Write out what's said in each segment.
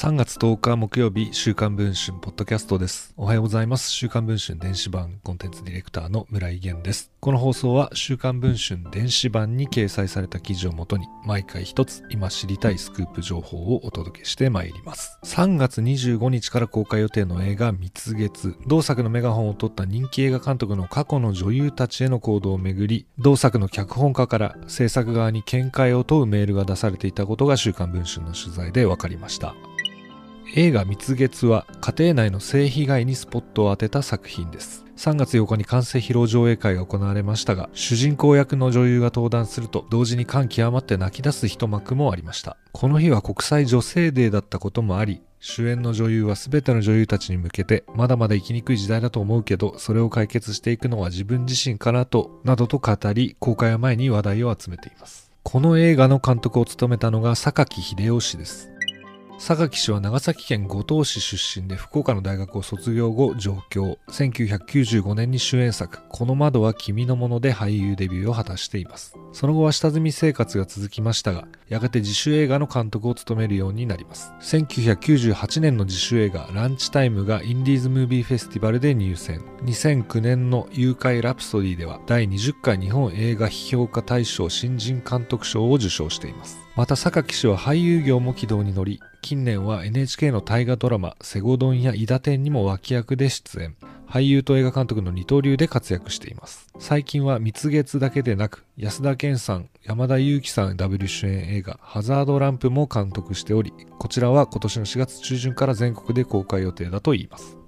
3月10日木曜日、週刊文春ポッドキャストです。おはようございます。週刊文春電子版コンテンツディレクターの村井源です。この放送は週刊文春電子版に掲載された記事をもとに、毎回一つ今知りたいスクープ情報をお届けしてまいります。3月25日から公開予定の映画蜜月。同作のメガホンを取った人気映画監督の過去の女優たちへの行動をめぐり、同作の脚本家から制作側に見解を問うメールが出されていたことが週刊文春の取材で分かりました。映画蜜月は家庭内の性被害にスポットを当てた作品です。3月8日に完成披露上映会が行われましたが、主人公役の女優が登壇すると同時に感極まって泣き出す一幕もありました。この日は国際女性デーだったこともあり、主演の女優は全ての女優たちに向けて、まだまだ生きにくい時代だと思うけど、それを解決していくのは自分自身かなと、などと語り、公開前に話題を集めています。この映画の監督を務めたのが榊秀夫氏です。榊氏は長崎県五島市出身で福岡の大学を卒業後上京。1995年に主演作、この窓は君のもので俳優デビューを果たしています。その後は下積み生活が続きましたが、やがて自主映画の監督を務めるようになります。1998年の自主映画ランチタイムがインディーズムービーフェスティバルで入選。2009年の誘拐ラプソディでは第20回日本映画批評家大賞新人監督賞を受賞しています。また榊氏は俳優業も軌道に乗り、近年は NHK の大河ドラマ、セゴドンや伊田天にも脇役で出演。俳優と映画監督の二刀流で活躍しています。最近は蜜月だけでなく、安田健さん、山田裕貴さん W 主演映画、ハザードランプも監督しており、こちらは今年の4月中旬から全国で公開予定だといいます。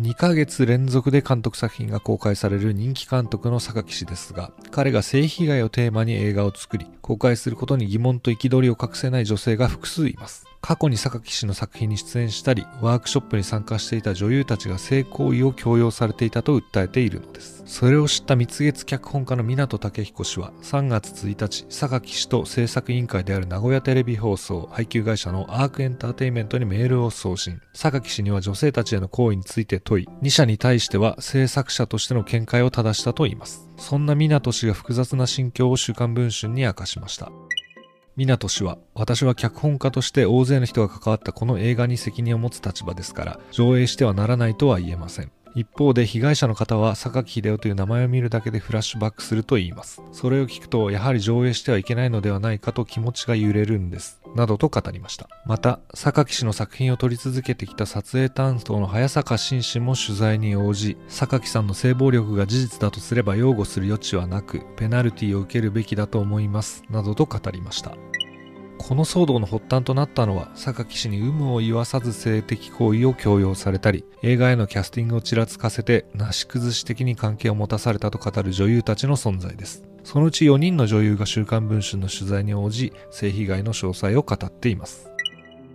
2ヶ月連続で監督作品が公開される人気監督の榊氏ですが、彼が性被害をテーマに映画を作り、公開することに疑問と憤りを隠せない女性が複数います。過去に榊氏の作品に出演したり、ワークショップに参加していた女優たちが性行為を強要されていたと訴えているのです。それを知った蜜月脚本家の港武彦氏は、3月1日、榊氏と制作委員会である名古屋テレビ放送、配給会社のアークエンターテイメントにメールを送信。榊氏には女性たちへの行為について問い、2社に対しては制作者としての見解を正したといいます。そんな港氏が複雑な心境を週刊文春に明かしました。港氏は、私は脚本家として大勢の人が関わったこの映画に責任を持つ立場ですから、上映してはならないとは言えません。一方で被害者の方は榊秀夫という名前を見るだけでフラッシュバックすると言います。それを聞くとやはり上映してはいけないのではないかと気持ちが揺れるんです。などと語りました。また、榊氏の作品を撮り続けてきた撮影担当の早坂紳士も取材に応じ、榊さんの性暴力が事実だとすれば擁護する余地はなく、ペナルティを受けるべきだと思います。などと語りました。この騒動の発端となったのは、榊氏に有無を言わさず性的行為を強要されたり、映画へのキャスティングをちらつかせて、なし崩し的に関係を持たされたと語る女優たちの存在です。そのうち4人の女優が週刊文春の取材に応じ、性被害の詳細を語っています。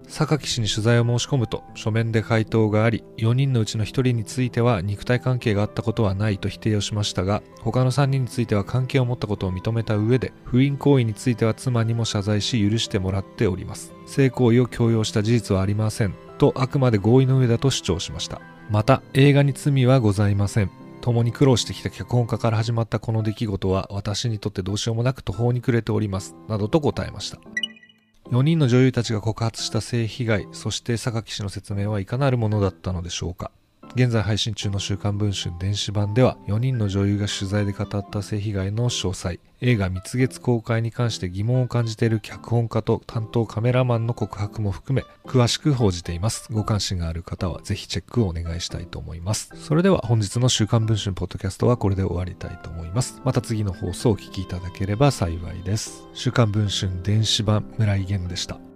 榊氏に取材を申し込むと書面で回答があり4人のうちの1人については肉体関係があったことはないと否定をしましたが他の3人については関係を持ったことを認めた上で不倫行為については妻にも謝罪し許してもらっております。性行為を強要した事実はありません。とあくまで合意の上だと主張しました。また映画に罪はございません。共に苦労してきた脚本家から始まったこの出来事は私にとってどうしようもなく途方に暮れております。などと答えました。4人の女優たちが告発した性被害、そして榊氏の説明はいかなるものだったのでしょうか。現在配信中の週刊文春電子版では4人の女優が取材で語った性被害の詳細、映画蜜月公開に関して疑問を感じている脚本家と担当カメラマンの告白も含め詳しく報じています。ご関心がある方はぜひチェックをお願いしたいと思います。それでは本日の週刊文春ポッドキャストはこれで終わりたいと思います。また次の放送をお聞きいただければ幸いです。週刊文春電子版村井源でした。